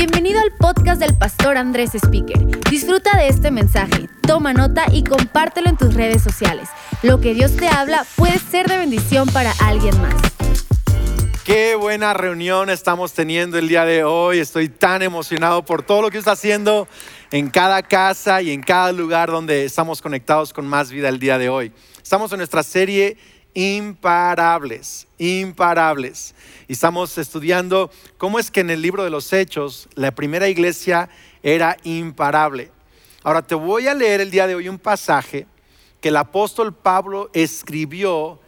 Bienvenido al podcast del pastor Andrés Speaker. Disfruta de este mensaje, toma nota y compártelo en tus redes sociales. Lo que Dios te habla puede ser de bendición para alguien más. Qué buena reunión estamos teniendo el día de hoy. Estoy tan emocionado por todo lo que está haciendo en cada casa y en cada lugar donde estamos conectados con más vida el día de hoy. Estamos en nuestra serie imparables, imparables. Y estamos estudiando cómo es que en el libro de los Hechos la primera iglesia era imparable. Ahora te voy a leer el día de hoy un pasaje que el apóstol Pablo escribió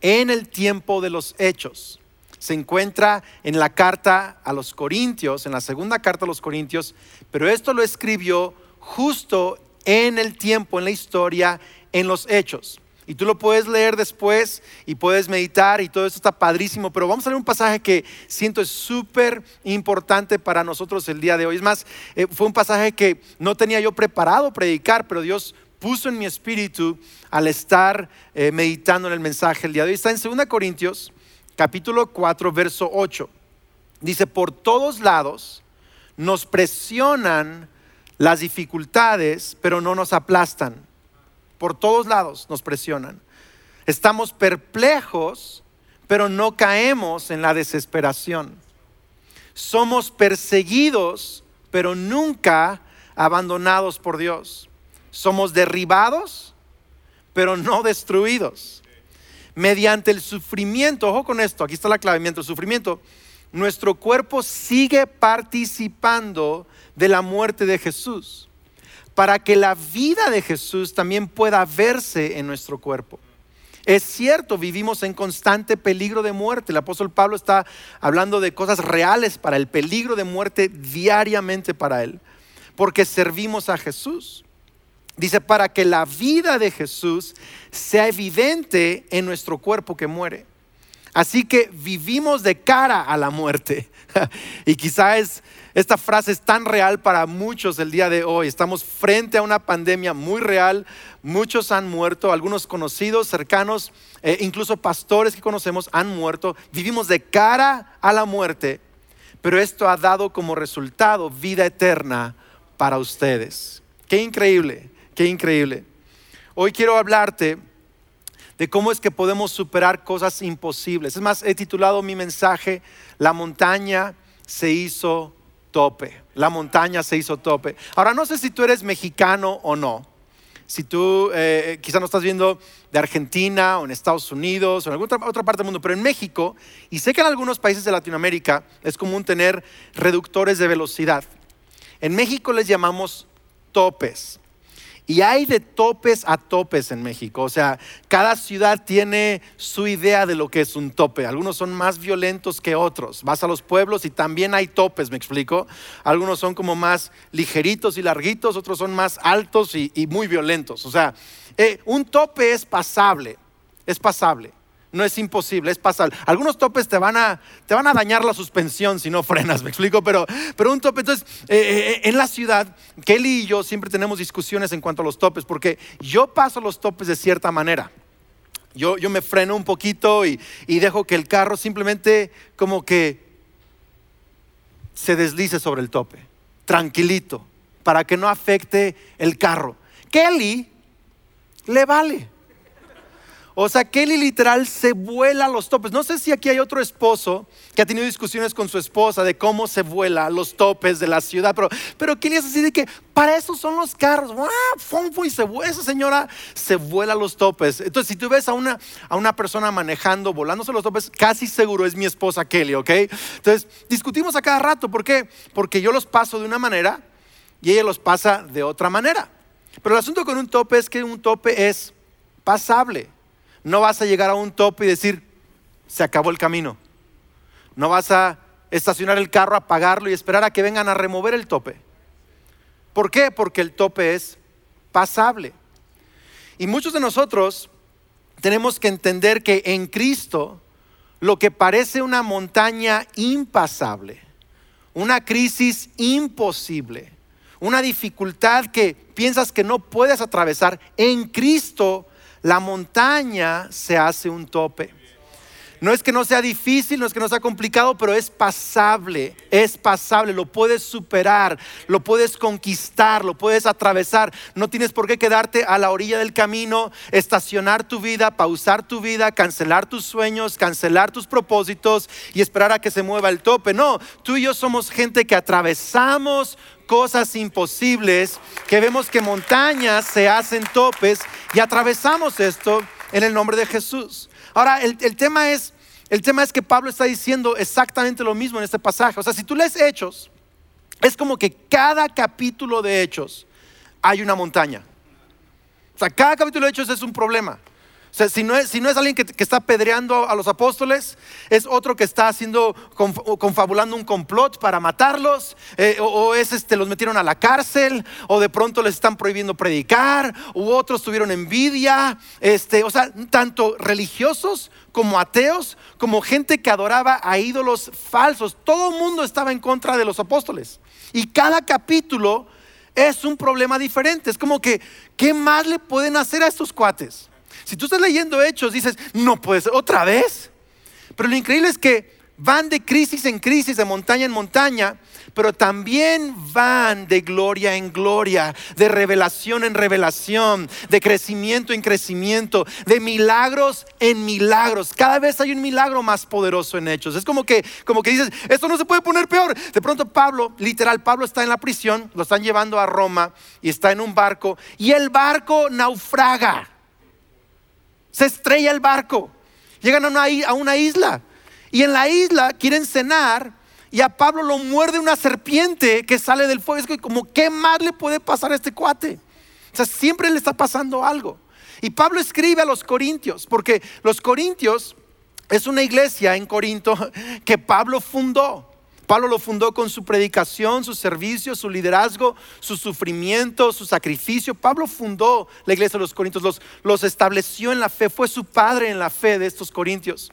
en el tiempo de los Hechos. Se encuentra en la carta a los Corintios, en la segunda carta a los Corintios, pero esto lo escribió justo en el tiempo, en la historia, en los Hechos. Y tú lo puedes leer después y puedes meditar y todo esto está padrísimo, pero vamos a leer un pasaje que siento es súper importante para nosotros el día de hoy. Es más, eh, fue un pasaje que no tenía yo preparado predicar, pero Dios puso en mi espíritu al estar eh, meditando en el mensaje el día de hoy. Está en 2 Corintios, capítulo 4, verso 8. Dice, por todos lados nos presionan las dificultades, pero no nos aplastan por todos lados nos presionan. Estamos perplejos, pero no caemos en la desesperación. Somos perseguidos, pero nunca abandonados por Dios. Somos derribados, pero no destruidos. Mediante el sufrimiento, ojo con esto, aquí está la clave, mediante el sufrimiento, nuestro cuerpo sigue participando de la muerte de Jesús para que la vida de Jesús también pueda verse en nuestro cuerpo. Es cierto, vivimos en constante peligro de muerte. El apóstol Pablo está hablando de cosas reales para el peligro de muerte diariamente para él, porque servimos a Jesús. Dice, para que la vida de Jesús sea evidente en nuestro cuerpo que muere. Así que vivimos de cara a la muerte. y quizás esta frase es tan real para muchos el día de hoy. Estamos frente a una pandemia muy real. Muchos han muerto, algunos conocidos, cercanos, eh, incluso pastores que conocemos han muerto. Vivimos de cara a la muerte, pero esto ha dado como resultado vida eterna para ustedes. Qué increíble, qué increíble. Hoy quiero hablarte de cómo es que podemos superar cosas imposibles. Es más, he titulado mi mensaje, La montaña se hizo tope, la montaña se hizo tope. Ahora, no sé si tú eres mexicano o no. Si tú eh, quizá no estás viendo de Argentina o en Estados Unidos o en alguna otra parte del mundo, pero en México, y sé que en algunos países de Latinoamérica es común tener reductores de velocidad. En México les llamamos topes. Y hay de topes a topes en México. O sea, cada ciudad tiene su idea de lo que es un tope. Algunos son más violentos que otros. Vas a los pueblos y también hay topes, me explico. Algunos son como más ligeritos y larguitos, otros son más altos y, muy violentos. O sea, eh, un tope es pasable, es pasable no es imposible, es pasable. Algunos topes te van a, te van a dañar la suspensión si no frenas, me explico, pero, pero un tope, entonces, eh, eh, eh, en la ciudad, Kelly y yo siempre tenemos discusiones en cuanto a los topes, porque yo paso los topes de cierta manera. Yo, yo me freno un poquito y, y dejo que el carro simplemente como que se deslice sobre el tope, tranquilito, para que no afecte el carro. Kelly le vale. O sea, Kelly literal se vuela los topes. No sé si aquí hay otro esposo que ha tenido discusiones con su esposa de cómo se vuela los topes de la ciudad, pero, pero Kelly es así de que para eso son los carros. Y se, esa señora se vuela los topes. Entonces, si tú ves a una, a una persona manejando, volándose los topes, casi seguro es mi esposa Kelly, ¿ok? Entonces, discutimos a cada rato. ¿Por qué? Porque yo los paso de una manera y ella los pasa de otra manera. Pero el asunto con un tope es que un tope es pasable. No vas a llegar a un tope y decir, se acabó el camino. No vas a estacionar el carro, apagarlo y esperar a que vengan a remover el tope. ¿Por qué? Porque el tope es pasable. Y muchos de nosotros tenemos que entender que en Cristo lo que parece una montaña impasable, una crisis imposible, una dificultad que piensas que no puedes atravesar, en Cristo la montaña se hace un tope. No es que no sea difícil, no es que no sea complicado, pero es pasable, es pasable, lo puedes superar, lo puedes conquistar, lo puedes atravesar. No tienes por qué quedarte a la orilla del camino, estacionar tu vida, pausar tu vida, cancelar tus sueños, cancelar tus propósitos y esperar a que se mueva el tope. No, tú y yo somos gente que atravesamos cosas imposibles, que vemos que montañas se hacen topes y atravesamos esto en el nombre de Jesús. Ahora, el, tema es, el tema es que Pablo está diciendo exactamente lo mismo en este pasaje. O sea, si tú lees Hechos, es como que cada capítulo de Hechos hay una montaña. O sea, cada capítulo de Hechos es un problema. O sea, si no es, si no es alguien que, está apedreando a los apóstoles, es otro que está haciendo, confabulando un complot para matarlos, eh, o, es este, los metieron a la cárcel, o de pronto les están prohibiendo predicar, u otros tuvieron envidia, este, o sea, tanto religiosos como ateos, como gente que adoraba a ídolos falsos. Todo el mundo estaba en contra de los apóstoles. Y cada capítulo es un problema diferente. Es como que, ¿qué más le pueden hacer a estos cuates? Si tú estás leyendo hechos, dices, no puede ser, otra vez. Pero lo increíble es que van de crisis en crisis, de montaña en montaña, pero también van de gloria en gloria, de revelación en revelación, de crecimiento en crecimiento, de milagros en milagros. Cada vez hay un milagro más poderoso en hechos. Es como que, como que dices, esto no se puede poner peor. De pronto Pablo, literal, Pablo está en la prisión, lo están llevando a Roma y está en un barco y el barco naufraga. Se estrella el barco. Llegan a una, isla. Y en la isla quieren cenar y a Pablo lo muerde una serpiente que sale del fuego. Es como, ¿qué más le puede pasar a este cuate? O sea, siempre le está pasando algo. Y Pablo escribe a los corintios, porque los corintios es una iglesia en Corinto que Pablo fundó. Pablo lo fundó con su predicación, su servicio, su liderazgo, su sufrimiento, su sacrificio. Pablo fundó la iglesia de los Corintios, los, los estableció en la fe, fue su padre en la fe de estos Corintios.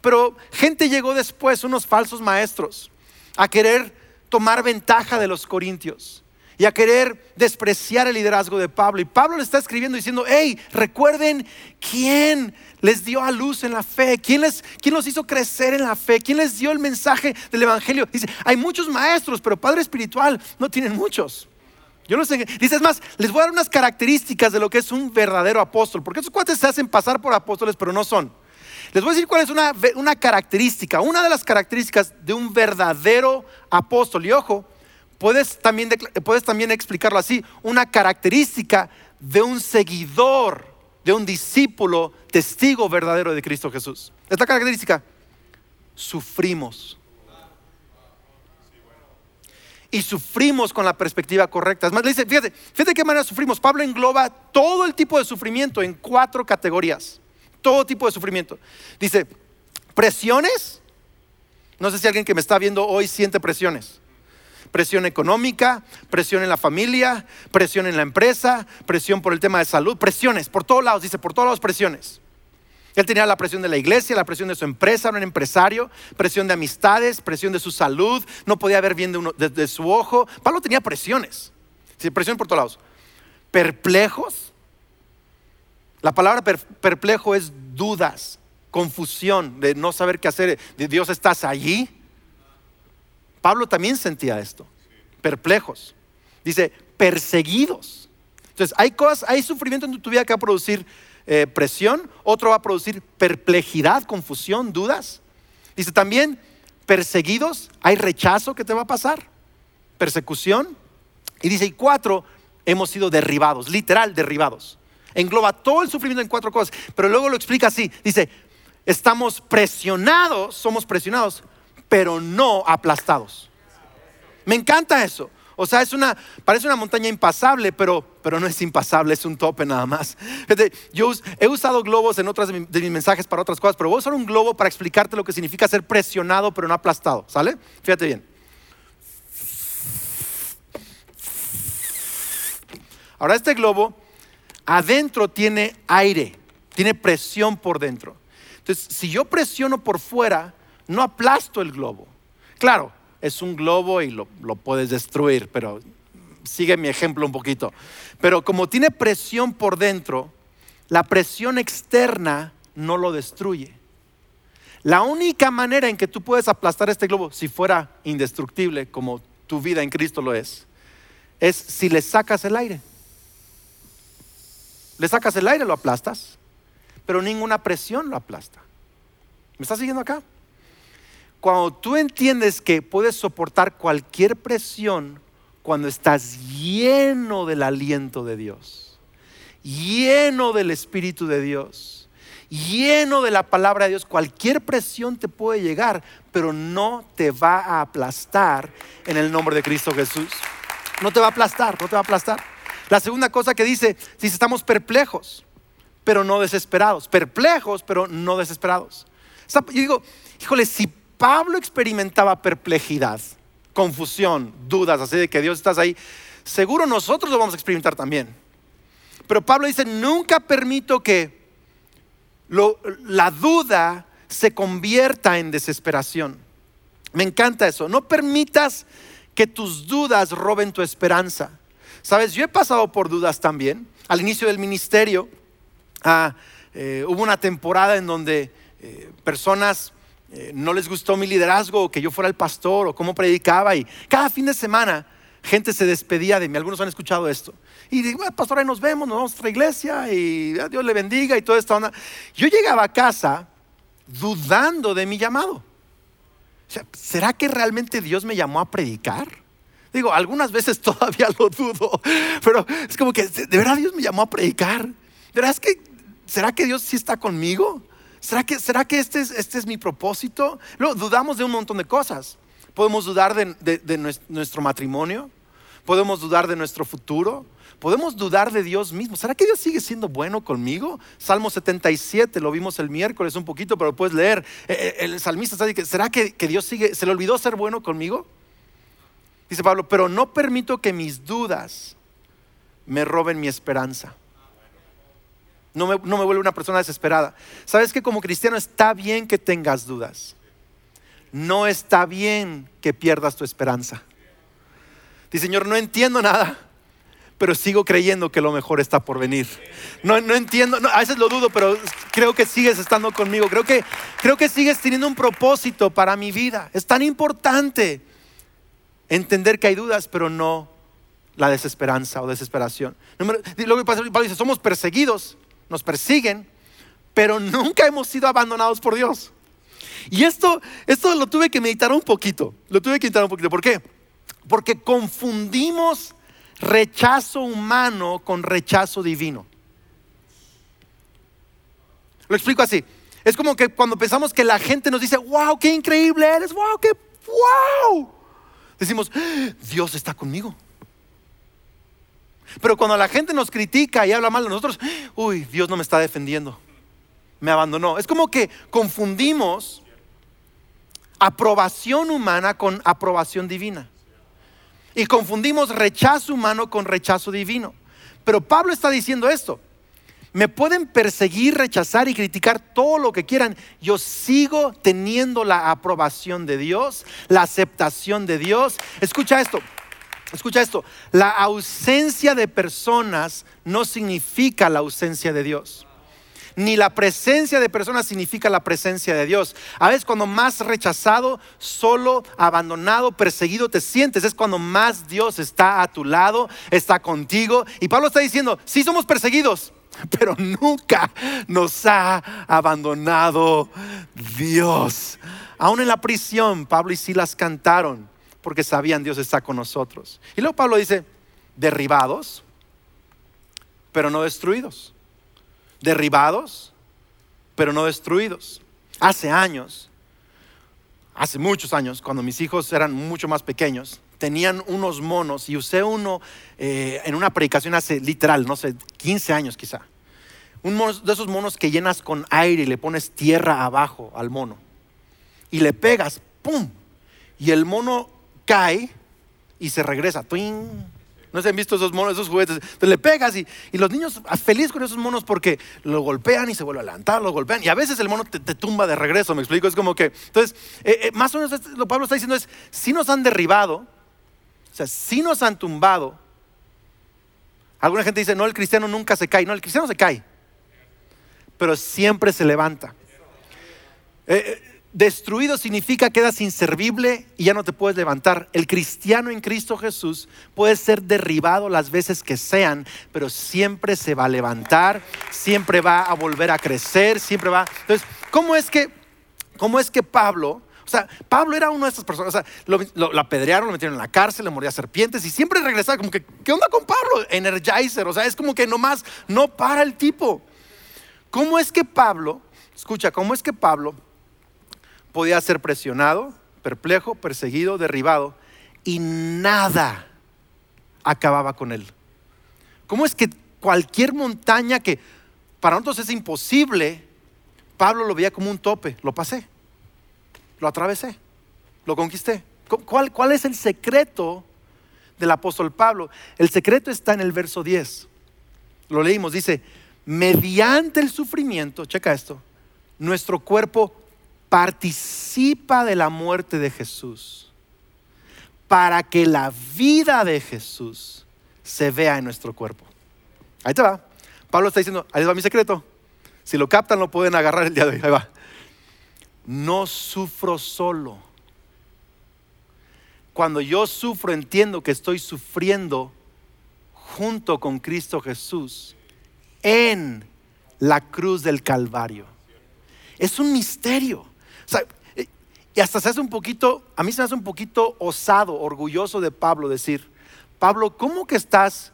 Pero gente llegó después, unos falsos maestros, a querer tomar ventaja de los Corintios y a querer despreciar el liderazgo de Pablo. Y Pablo le está escribiendo diciendo, hey, recuerden quién les dio a luz en la fe, quién, les, quién los hizo crecer en la fe, quién les dio el mensaje del Evangelio. Dice, hay muchos maestros, pero Padre Espiritual no tienen muchos. Yo no sé, dice, es más, les voy a dar unas características de lo que es un verdadero apóstol, porque esos cuates se hacen pasar por apóstoles, pero no son. Les voy a decir cuál es una, una característica, una de las características de un verdadero apóstol. Y ojo, puedes también, puedes también explicarlo así, una característica de un seguidor, de un discípulo, testigo verdadero de Cristo Jesús. Esta característica, sufrimos. Y sufrimos con la perspectiva correcta. Es más, le dice, fíjate, fíjate qué manera sufrimos. Pablo engloba todo el tipo de sufrimiento en cuatro categorías. Todo tipo de sufrimiento. Dice, presiones. No sé si alguien que me está viendo hoy siente presiones presión económica, presión en la familia, presión en la empresa, presión por el tema de salud, presiones por todos lados, dice, por todos lados presiones. Él tenía la presión de la iglesia, la presión de su empresa, era un empresario, presión de amistades, presión de su salud, no podía ver bien de, su ojo. Pablo tenía presiones, presión por todos lados. Perplejos. La palabra perplejo es dudas, confusión, de no saber qué hacer, Dios estás allí. Pablo también sentía esto, perplejos. Dice, perseguidos. Entonces, hay cosas, hay sufrimiento en tu vida que va a producir eh, presión, otro va a producir perplejidad, confusión, dudas. Dice también, perseguidos, hay rechazo que te va a pasar, persecución. Y dice, y cuatro, hemos sido derribados, literal derribados. Engloba todo el sufrimiento en cuatro cosas, pero luego lo explica así. Dice, estamos presionados, somos presionados, pero no aplastados. Me encanta eso. O sea, es una, parece una montaña impasable, pero, pero no es impasable, es un tope nada más. yo he usado globos en otras de mis mensajes para otras cosas, pero voy a usar un globo para explicarte lo que significa ser presionado, pero no aplastado. ¿Sale? Fíjate bien. Ahora, este globo adentro tiene aire, tiene presión por dentro. Entonces, si yo presiono por fuera, no aplasto el globo. Claro, es un globo y lo, puedes destruir, pero sigue mi ejemplo un poquito. Pero como tiene presión por dentro, la presión externa no lo destruye. La única manera en que tú puedes aplastar este globo, si fuera indestructible como tu vida en Cristo lo es, es si le sacas el aire. Le sacas el aire, lo aplastas, pero ninguna presión lo aplasta. ¿Me estás siguiendo acá? Cuando tú entiendes que puedes soportar cualquier presión cuando estás lleno del aliento de Dios, lleno del Espíritu de Dios, lleno de la palabra de Dios, cualquier presión te puede llegar, pero no te va a aplastar en el nombre de Cristo Jesús. No te va a aplastar, no te va a aplastar. La segunda cosa que dice, dice, estamos perplejos, pero no desesperados. Perplejos, pero no desesperados. Yo digo, híjole, si Pablo experimentaba perplejidad, confusión, dudas, así de que Dios estás ahí, seguro nosotros lo vamos a experimentar también. Pero Pablo dice, nunca permito que la duda se convierta en desesperación. Me encanta eso. No permitas que tus dudas roben tu esperanza. Sabes, yo he pasado por dudas también. Al inicio del ministerio ah, eh, hubo una temporada en donde eh, personas eh, no les gustó mi liderazgo, que yo fuera el pastor o cómo predicaba y cada fin de semana gente se despedía de mí. Algunos han escuchado esto. Y digo, pastor, ahí nos vemos, nos vamos a nuestra iglesia y Dios le bendiga y toda esta. Yo llegaba a casa dudando de mi llamado. ¿Será que realmente Dios me llamó a predicar? Digo, algunas veces todavía lo dudo, pero es como que, ¿de verdad Dios me llamó a predicar? ¿De verdad que, ¿será que Dios sí está conmigo? ¿Será que, será que este, es, este es mi propósito? Luego, dudamos de un montón de cosas. Podemos dudar de, nuestro matrimonio, podemos dudar de nuestro futuro, podemos dudar de Dios mismo. ¿Será que Dios sigue siendo bueno conmigo? Salmo 77, lo vimos el miércoles un poquito, pero puedes leer. Eh, eh, el salmista está diciendo, ¿será que, que Dios sigue, se le olvidó ser bueno conmigo? Dice Pablo, pero no permito que mis dudas me roben mi esperanza. No me, no vuelve una persona desesperada. ¿Sabes que como cristiano está bien que tengas dudas? No está bien que pierdas tu esperanza. Dice, Señor, no entiendo nada, pero sigo creyendo que lo mejor está por venir. No, entiendo, a veces lo dudo, pero creo que sigues estando conmigo. Creo que, creo que sigues teniendo un propósito para mi vida. Es tan importante entender que hay dudas, pero no la desesperanza o desesperación. Pasa, Pablo dice, somos perseguidos nos persiguen, pero nunca hemos sido abandonados por Dios. Y esto, esto lo tuve que meditar un poquito, lo tuve que meditar un poquito. ¿Por qué? Porque confundimos rechazo humano con rechazo divino. Lo explico así. Es como que cuando pensamos que la gente nos dice, wow, qué increíble eres, wow, qué, wow. Decimos, Dios está conmigo. Pero cuando la gente nos critica y habla mal de nosotros, uy, Dios no me está defendiendo. Me abandonó. Es como que confundimos aprobación humana con aprobación divina. Y confundimos rechazo humano con rechazo divino. Pero Pablo está diciendo esto. Me pueden perseguir, rechazar y criticar todo lo que quieran. Yo sigo teniendo la aprobación de Dios, la aceptación de Dios. Escucha esto. Escucha esto, la ausencia de personas no significa la ausencia de Dios. Ni la presencia de personas significa la presencia de Dios. A veces cuando más rechazado, solo, abandonado, perseguido te sientes, es cuando más Dios está a tu lado, está contigo. Y Pablo está diciendo, sí somos perseguidos, pero nunca nos ha abandonado Dios. Aún en la prisión, Pablo y Silas cantaron porque sabían Dios está con nosotros. Y luego Pablo dice, derribados, pero no destruidos. Derribados, pero no destruidos. Hace años, hace muchos años, cuando mis hijos eran mucho más pequeños, tenían unos monos y usé uno eh, en una predicación hace literal, no sé, 15 años quizá. Un de esos monos que llenas con aire y le pones tierra abajo al mono. Y le pegas, ¡pum! Y el mono cae y se regresa. ¿No se han visto esos monos, esos juguetes? Entonces le pegas y, los niños felices con esos monos porque lo golpean y se vuelve a levantar, lo golpean. Y a veces el mono te, tumba de regreso, me explico. Es como que, entonces, eh, eh, más o menos lo Pablo está diciendo es, si nos han derribado, o sea, si nos han tumbado. Alguna gente dice, no, el cristiano nunca se cae. No, el cristiano se cae, pero siempre se levanta. Eh, Destruido significa quedas inservible y ya no te puedes levantar. El cristiano en Cristo Jesús puede ser derribado las veces que sean, pero siempre se va a levantar, siempre va a volver a crecer, siempre va. Entonces, ¿cómo es que, cómo es que Pablo, o sea, Pablo era una de estas personas, o sea, lo, apedrearon, lo metieron en la cárcel, le moría serpientes y siempre regresaba como que, ¿qué onda con Pablo? Energizer, o sea, es como que nomás no para el tipo. ¿Cómo es que Pablo, escucha, cómo es que Pablo podía ser presionado, perplejo, perseguido, derribado, y nada acababa con él. ¿Cómo es que cualquier montaña que para nosotros es imposible, Pablo lo veía como un tope? Lo pasé, lo atravesé, lo conquisté. ¿Cuál, es el secreto del apóstol Pablo? El secreto está en el verso 10. Lo leímos, dice, mediante el sufrimiento, checa esto, nuestro cuerpo participa de la muerte de Jesús para que la vida de Jesús se vea en nuestro cuerpo. Ahí te va. Pablo está diciendo, ahí va mi secreto. Si lo captan, lo pueden agarrar el día de hoy. Ahí va. No sufro solo. Cuando yo sufro, entiendo que estoy sufriendo junto con Cristo Jesús en la cruz del Calvario. Es un misterio. Eh, y hasta se hace un poquito, a mí se me hace un poquito osado, orgulloso de Pablo decir, Pablo, ¿cómo que estás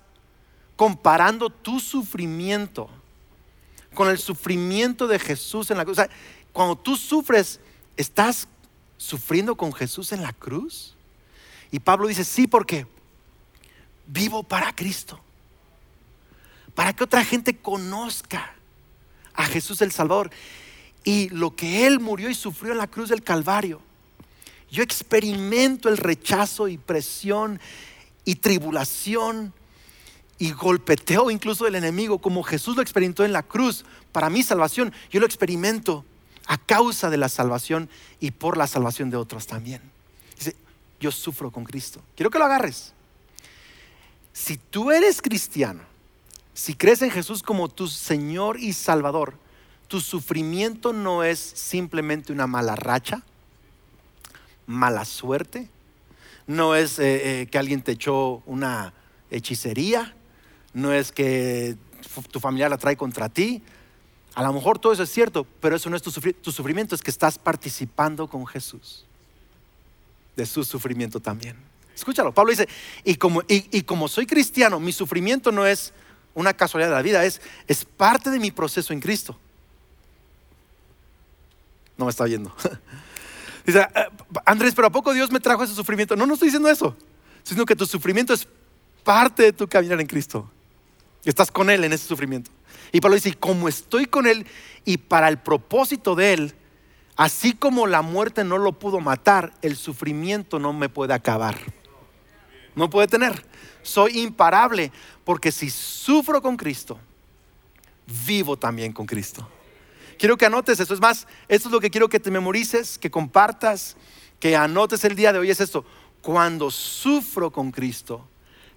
comparando tu sufrimiento con el sufrimiento de Jesús en la cruz? O sea, cuando tú sufres, ¿estás sufriendo con Jesús en la cruz? Y Pablo dice, sí, porque vivo para Cristo, para que otra gente conozca a Jesús el Salvador y lo que Él murió y sufrió en la cruz del Calvario. Yo experimento el rechazo y presión y tribulación y golpeteo incluso del enemigo como Jesús lo experimentó en la cruz para mi salvación. Yo lo experimento a causa de la salvación y por la salvación de otros también. Dice, yo sufro con Cristo. Quiero que lo agarres. Si tú eres cristiano, si crees en Jesús como tu Señor y Salvador, tu sufrimiento no es simplemente una mala racha, mala suerte, no es eh, eh, que alguien te echó una hechicería, no es que tu familia la trae contra ti. A lo mejor todo eso es cierto, pero eso no es tu, sufrimiento, tu sufrimiento, es que estás participando con Jesús de su sufrimiento también. Escúchalo, Pablo dice, y como, soy cristiano, mi sufrimiento no es una casualidad de la vida, es parte de mi proceso en Cristo. No me está viendo. Dice, eh, Andrés, pero ¿a poco Dios me trajo ese sufrimiento? No, no estoy diciendo eso, sino que tu sufrimiento es parte de tu caminar en Cristo. Estás con Él en ese sufrimiento. Y Pablo dice, como estoy con Él y para el propósito de Él, así como la muerte no lo pudo matar, el sufrimiento no me puede acabar. No puede tener. Soy imparable porque si sufro con Cristo, vivo también con Cristo. Quiero que anotes eso. Es más, esto es lo que quiero que te memorices, que compartas, que anotes el día de hoy. Es esto. Cuando sufro con Cristo,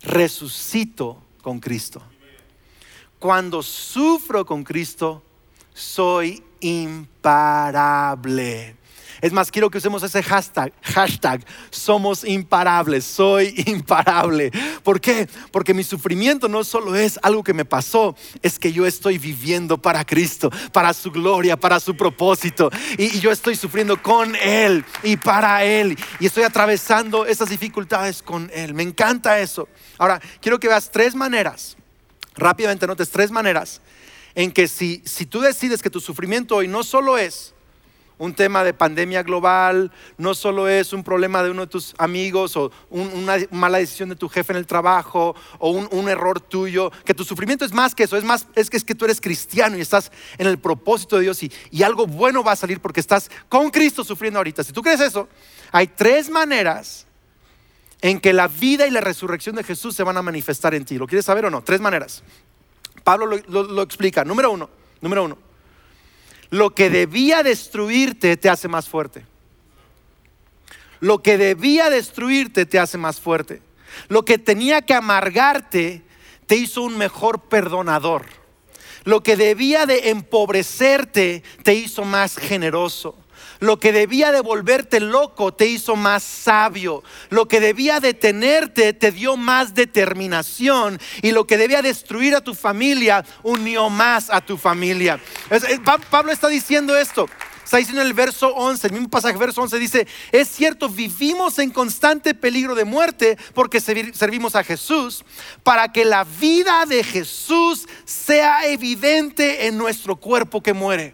resucito con Cristo. Cuando sufro con Cristo, soy imparable. Es más, quiero que usemos ese hashtag, hashtag, somos imparables, soy imparable. ¿Por qué? Porque mi sufrimiento no solo es algo que me pasó, es que yo estoy viviendo para Cristo, para su gloria, para su propósito. Y, yo estoy sufriendo con Él y para Él. Y estoy atravesando esas dificultades con Él. Me encanta eso. Ahora, quiero que veas tres maneras, rápidamente notes tres maneras en que si, si tú decides que tu sufrimiento hoy no solo es un tema de pandemia global, no solo es un problema de uno de tus amigos o una mala decisión de tu jefe en el trabajo o un, error tuyo, que tu sufrimiento es más que eso, es más, es que, es que tú eres cristiano y estás en el propósito de Dios y, algo bueno va a salir porque estás con Cristo sufriendo ahorita. Si tú crees eso, hay tres maneras en que la vida y la resurrección de Jesús se van a manifestar en ti. ¿Lo quieres saber o no? Tres maneras. Pablo lo explica. Número uno, número uno lo que debía destruirte te hace más fuerte. Lo que debía destruirte te hace más fuerte. Lo que tenía que amargarte te hizo un mejor perdonador. Lo que debía de empobrecerte te hizo más generoso. Lo que debía de volverte loco te hizo más sabio. Lo que debía detenerte te dio más determinación. Y lo que debía destruir a tu familia unió más a tu familia. Pablo está diciendo esto. Está diciendo en el verso 11, el mismo pasaje, verso 11 dice, es cierto, vivimos en constante peligro de muerte porque servimos a Jesús, para que la vida de Jesús sea evidente en nuestro cuerpo que muere.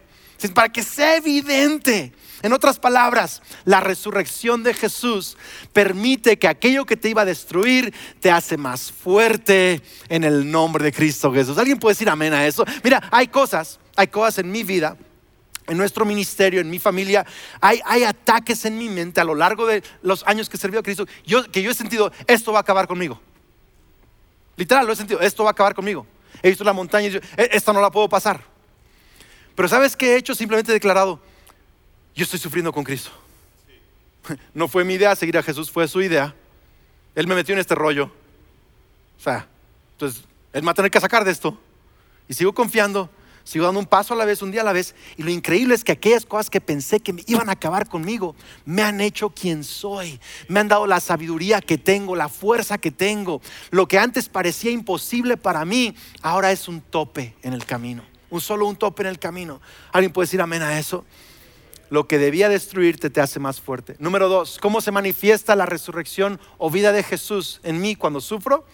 Para que sea evidente. En otras palabras, la resurrección de Jesús permite que aquello que te iba a destruir te hace más fuerte en el nombre de Cristo Jesús. ¿Alguien puede decir amén a eso? Mira, hay cosas, hay cosas en mi vida en nuestro ministerio, en mi familia, hay, ataques en mi mente a lo largo de los años que sirvió a Cristo, yo, que yo he sentido, esto va a acabar conmigo. Literal, lo he sentido, esto va a acabar conmigo. He visto la montaña y digo, e, esta no la puedo pasar. Pero ¿sabes qué he hecho? Simplemente he declarado, yo estoy sufriendo con Cristo. No fue mi idea seguir a Jesús, fue su idea. Él me metió en este rollo. O sea, entonces, Él me va a tener que sacar de esto. Y sigo confiando sigo dando un paso a la vez, un día a la vez. Y lo increíble es que aquellas cosas que pensé que me iban a acabar conmigo, me han hecho quien soy. Me han dado la sabiduría que tengo, la fuerza que tengo. Lo que antes parecía imposible para mí, ahora es un tope en el camino. Un solo un tope en el camino. ¿Alguien puede decir amén a eso? Lo que debía destruirte te hace más fuerte. Número dos, ¿cómo se manifiesta la resurrección o vida de Jesús en mí cuando sufro?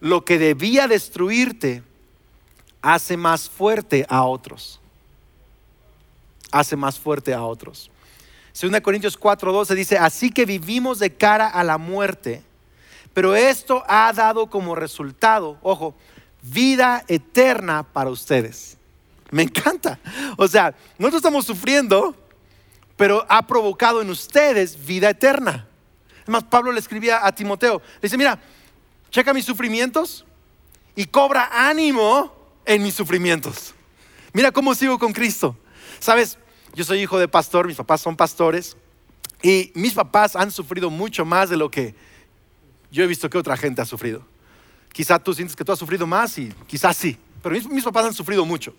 Lo que debía destruirte hace más fuerte a otros. Hace más fuerte a otros. 2 Corintios 4:12 dice, así que vivimos de cara a la muerte, pero esto ha dado como resultado, ojo, vida eterna para ustedes. Me encanta. O sea, nosotros estamos sufriendo, pero ha provocado en ustedes vida eterna. Es más, Pablo le escribía a Timoteo, le dice, mira, checa mis sufrimientos y cobra ánimo en mis sufrimientos. Mira cómo sigo con Cristo. Sabes, yo soy hijo de pastor, mis papás son pastores y mis papás han sufrido mucho más de lo que yo he visto que otra gente ha sufrido. Quizá tú sientes que tú has sufrido más y quizás sí, pero mis, papás han sufrido mucho.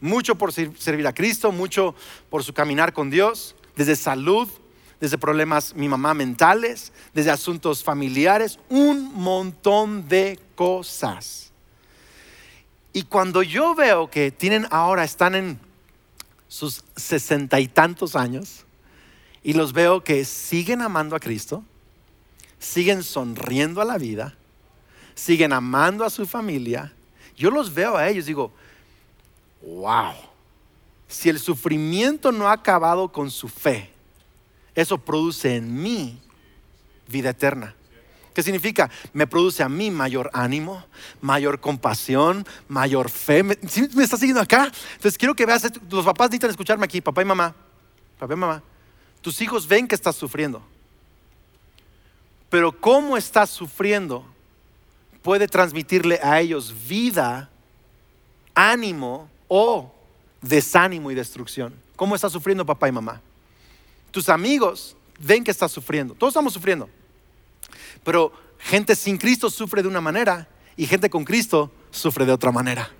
Mucho por servir a Cristo, mucho por su caminar con Dios, desde salud, desde problemas, mi mamá, mentales, desde asuntos familiares, un montón de cosas. Y cuando yo veo que tienen ahora, están en sus sesenta y tantos años, y los veo que siguen amando a Cristo, siguen sonriendo a la vida, siguen amando a su familia, yo los veo a ellos, digo, wow, si el sufrimiento no ha acabado con su fe, eso produce en mí vida eterna. ¿Qué significa? Me produce a mí mayor ánimo, mayor compasión, mayor fe. ¿Me, me estás siguiendo acá? Entonces quiero que veas, los papás necesitan escucharme aquí, papá y mamá. Papá y mamá. Tus hijos ven que estás sufriendo. Pero cómo estás sufriendo puede transmitirle a ellos vida, ánimo o desánimo y destrucción. ¿Cómo estás sufriendo papá y mamá? Tus amigos ven que estás sufriendo. Todos estamos sufriendo. Pero gente sin Cristo sufre de una manera y gente con Cristo sufre de otra manera.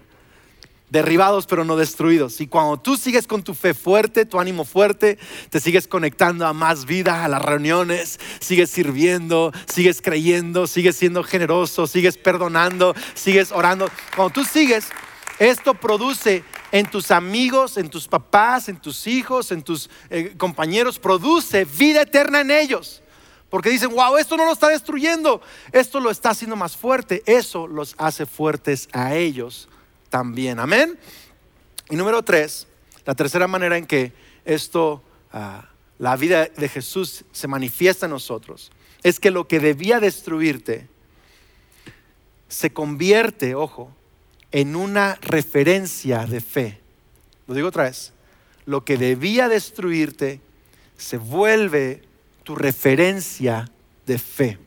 Derribados pero no destruidos. Y cuando tú sigues con tu fe fuerte, tu ánimo fuerte, te sigues conectando a más vida, a las reuniones, sigues sirviendo, sigues creyendo, sigues siendo generoso, sigues perdonando, sigues orando. Cuando tú sigues, esto produce en tus amigos, en tus papás, en tus hijos, en tus eh, compañeros, produce vida eterna en ellos. Porque dicen, wow, esto no lo está destruyendo, esto lo está haciendo más fuerte. Eso los hace fuertes a ellos también. Amén. Y número tres, la tercera manera en que esto, ah, la vida de Jesús se manifiesta en nosotros, es que lo que debía destruirte se convierte, ojo, en una referencia de fe. Lo digo otra vez. Lo que debía destruirte se vuelve tu referencia de fe.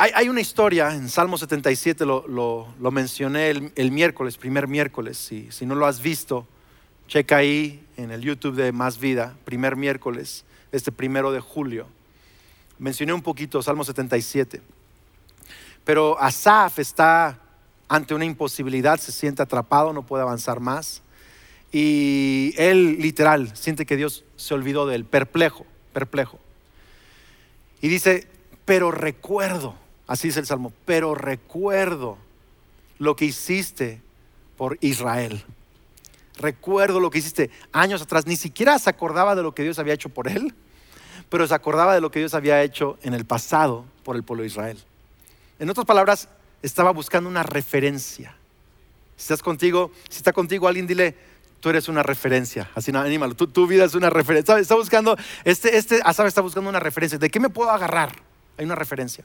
Hay, una historia en Salmo 77, lo, mencioné el, miércoles, primer miércoles. Si, si no lo has visto, checa ahí en el YouTube de Más Vida, primer miércoles, este primero de julio. Mencioné un poquito Salmo 77. Pero Asaf está ante una imposibilidad, se siente atrapado, no puede avanzar más. Y él literal siente que Dios se olvidó de él, perplejo, perplejo. Y dice, pero recuerdo, así dice el Salmo, pero recuerdo lo que hiciste por Israel. Recuerdo lo que hiciste años atrás. Ni siquiera se acordaba de lo que Dios había hecho por él, pero se acordaba de lo que Dios había hecho en el pasado por el pueblo de Israel. En otras palabras, estaba buscando una referencia. Si estás contigo, si está contigo alguien, dile, tú eres una referencia. Así no, anímalo, tu, vida es una referencia. Está buscando, este, este Asaf está buscando una referencia. ¿De qué me puedo agarrar? Hay una referencia.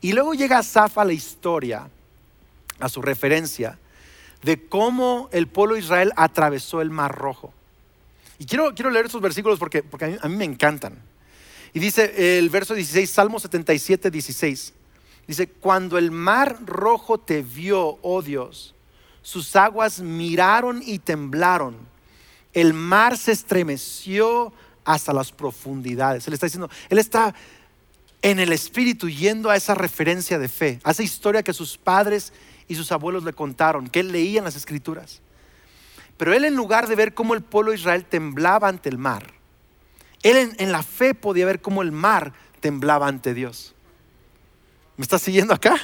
Y luego llega Asaf a la historia, a su referencia, de cómo el pueblo de Israel atravesó el Mar Rojo. Y quiero, quiero leer esos versículos porque, porque a, mí, a mí me encantan. Y dice el verso 16, Salmo 77, 16. Dice, cuando el mar rojo te vio, oh Dios, sus aguas miraron y temblaron. El mar se estremeció hasta las profundidades. Él está diciendo, él está en el espíritu yendo a esa referencia de fe, a esa historia que sus padres y sus abuelos le contaron, que él leía en las escrituras. Pero él en lugar de ver cómo el pueblo de Israel temblaba ante el mar, él en, en la fe podía ver cómo el mar temblaba ante Dios. ¿Me estás siguiendo acá?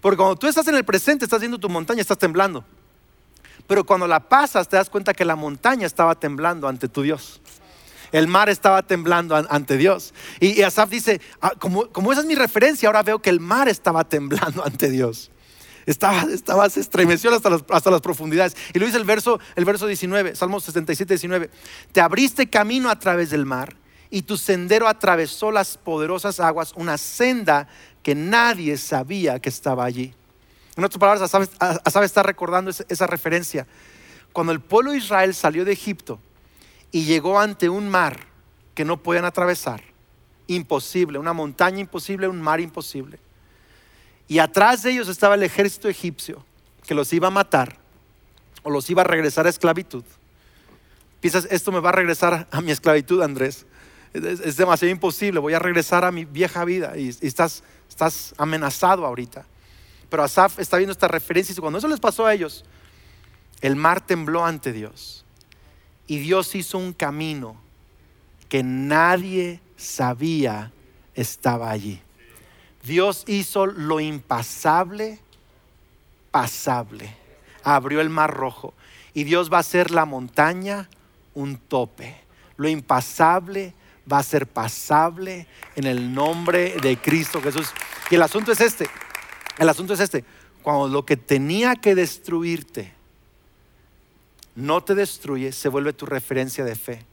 Porque cuando tú estás en el presente, estás viendo tu montaña, estás temblando. Pero cuando la pasas, te das cuenta que la montaña estaba temblando ante tu Dios. El mar estaba temblando ante Dios. Y, Asaf dice, ah, como, esa es mi referencia, ahora veo que el mar estaba temblando ante Dios. Estaba, estaba se estremeció hasta las, hasta las profundidades. Y lo dice el verso, el verso 19, Salmo 67, 19. Te abriste camino a través del mar y tu sendero atravesó las poderosas aguas, una senda que nadie sabía que estaba allí. En otras palabras, Asaf está recordando esa referencia. Cuando el pueblo de Israel salió de Egipto y llegó ante un mar que no podían atravesar, imposible, una montaña imposible, un mar imposible. Y atrás de ellos estaba el ejército egipcio que los iba a matar o los iba a regresar a esclavitud. Piensas, esto me va a regresar a mi esclavitud, Andrés. Es, demasiado imposible, voy a regresar a mi vieja vida y estás Estás amenazado ahorita. Pero Asaf está viendo esta referencia y cuando eso les pasó a ellos, el mar tembló ante Dios. Y Dios hizo un camino que nadie sabía estaba allí. Dios hizo lo impasable pasable. Abrió el mar rojo. Y Dios va a hacer la montaña un tope. Lo impasable va a ser pasable en el nombre de Cristo Jesús. Y el asunto es este, el asunto es este, cuando lo que tenía que destruirte no te destruye, se vuelve tu referencia de fe.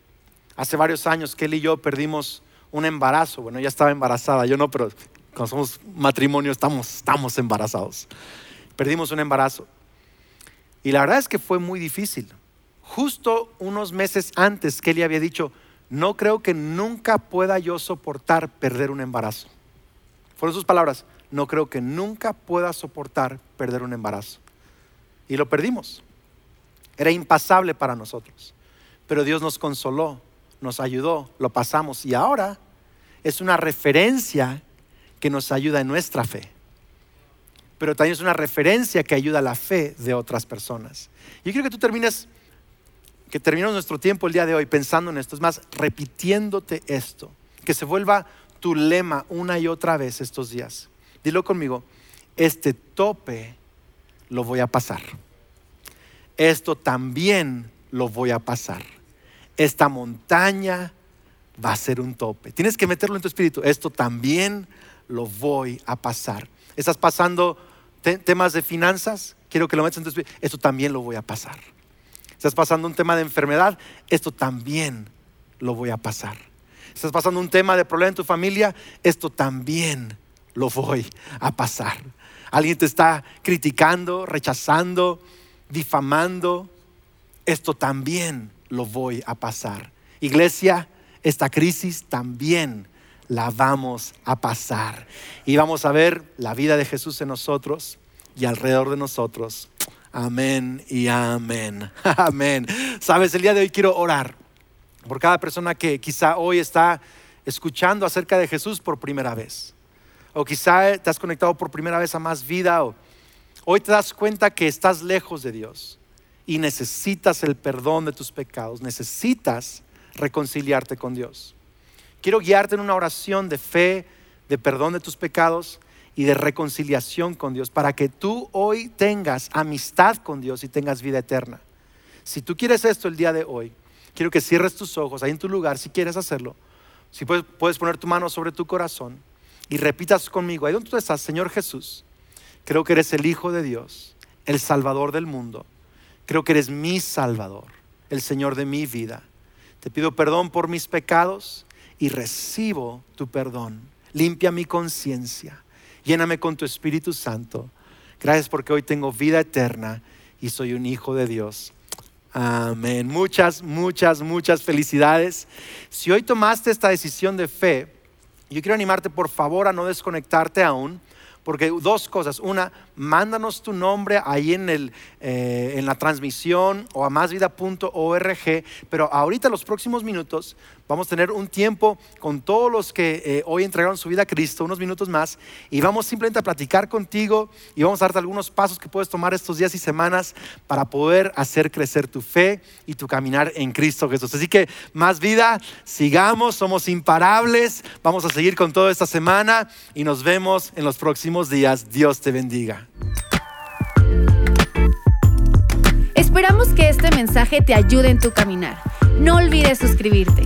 Hace varios años él y yo perdimos un embarazo, bueno, ella estaba embarazada, yo no, pero cuando somos matrimonio estamos, estamos embarazados. Perdimos un embarazo. Y la verdad es que fue muy difícil. Justo unos meses antes él había dicho, no creo que nunca pueda yo soportar perder un embarazo. Fueron sus palabras, no creo que nunca pueda soportar perder un embarazo. Y lo perdimos. Era impasable para nosotros. Pero Dios nos consoló, nos ayudó, lo pasamos y ahora es una referencia que nos ayuda en nuestra fe. Pero también es una referencia que ayuda a la fe de otras personas. Yo quiero que tú termines que terminemos nuestro tiempo el día de hoy pensando en esto, es más, repitiéndote esto, que se vuelva tu lema una y otra vez estos días. Dilo conmigo, este tope lo voy a pasar. Esto también lo voy a pasar. Esta montaña va a ser un tope. Tienes que meterlo en tu espíritu. Esto también lo voy a pasar. ¿Estás pasando temas de finanzas? Quiero que lo metas en tu espíritu. Esto también lo voy a pasar estás pasando un tema de enfermedad, esto también lo voy a pasar. Estás pasando un tema de problema en tu familia, esto también lo voy a pasar. Alguien te está criticando, rechazando, difamando, esto también lo voy a pasar. Iglesia, esta crisis también la vamos a pasar. Y vamos a ver la vida de Jesús en nosotros y alrededor de nosotros Amén y amén. Amén. Sabes, el día de hoy quiero orar por cada persona que quizá hoy está escuchando acerca de Jesús por primera vez. O quizá te has conectado por primera vez a más vida. O hoy te das cuenta que estás lejos de Dios. y necesitas el perdón de tus pecados, necesitas reconciliarte con Dios. Quiero guiarte en una oración de fe, de perdón de tus pecados y de reconciliación con Dios para que tú hoy tengas amistad con Dios y tengas vida eterna. Si tú quieres esto el día de hoy, quiero que cierres tus ojos ahí en tu lugar si quieres hacerlo. Si puedes, poner tu mano sobre tu corazón y repitas conmigo, ahí donde tú estás, Señor Jesús, creo que eres el Hijo de Dios, el Salvador del mundo. Creo que eres mi Salvador, el Señor de mi vida. Te pido perdón por mis pecados y recibo tu perdón. Limpia mi conciencia. Lléname con tu Espíritu Santo. Gracias porque hoy tengo vida eterna y soy un hijo de Dios. Amén. Muchas, muchas, muchas felicidades. Si hoy tomaste esta decisión de fe, yo quiero animarte por favor a no desconectarte aún porque dos cosas. Una, mándanos tu nombre ahí en, el, eh, en la transmisión o a másvida.org. Pero ahorita, los próximos minutos, vamos a tener un tiempo con todos los que eh, hoy entregaron su vida a Cristo, unos minutos más. Y vamos simplemente a platicar contigo y vamos a darte algunos pasos que puedes tomar estos días y semanas para poder hacer crecer tu fe y tu caminar en Cristo Jesús. Así que más vida, sigamos, somos imparables. Vamos a seguir con toda esta semana y nos vemos en los próximos días. Dios te bendiga. Esperamos que este mensaje te ayude en tu caminar. No olvides suscribirte.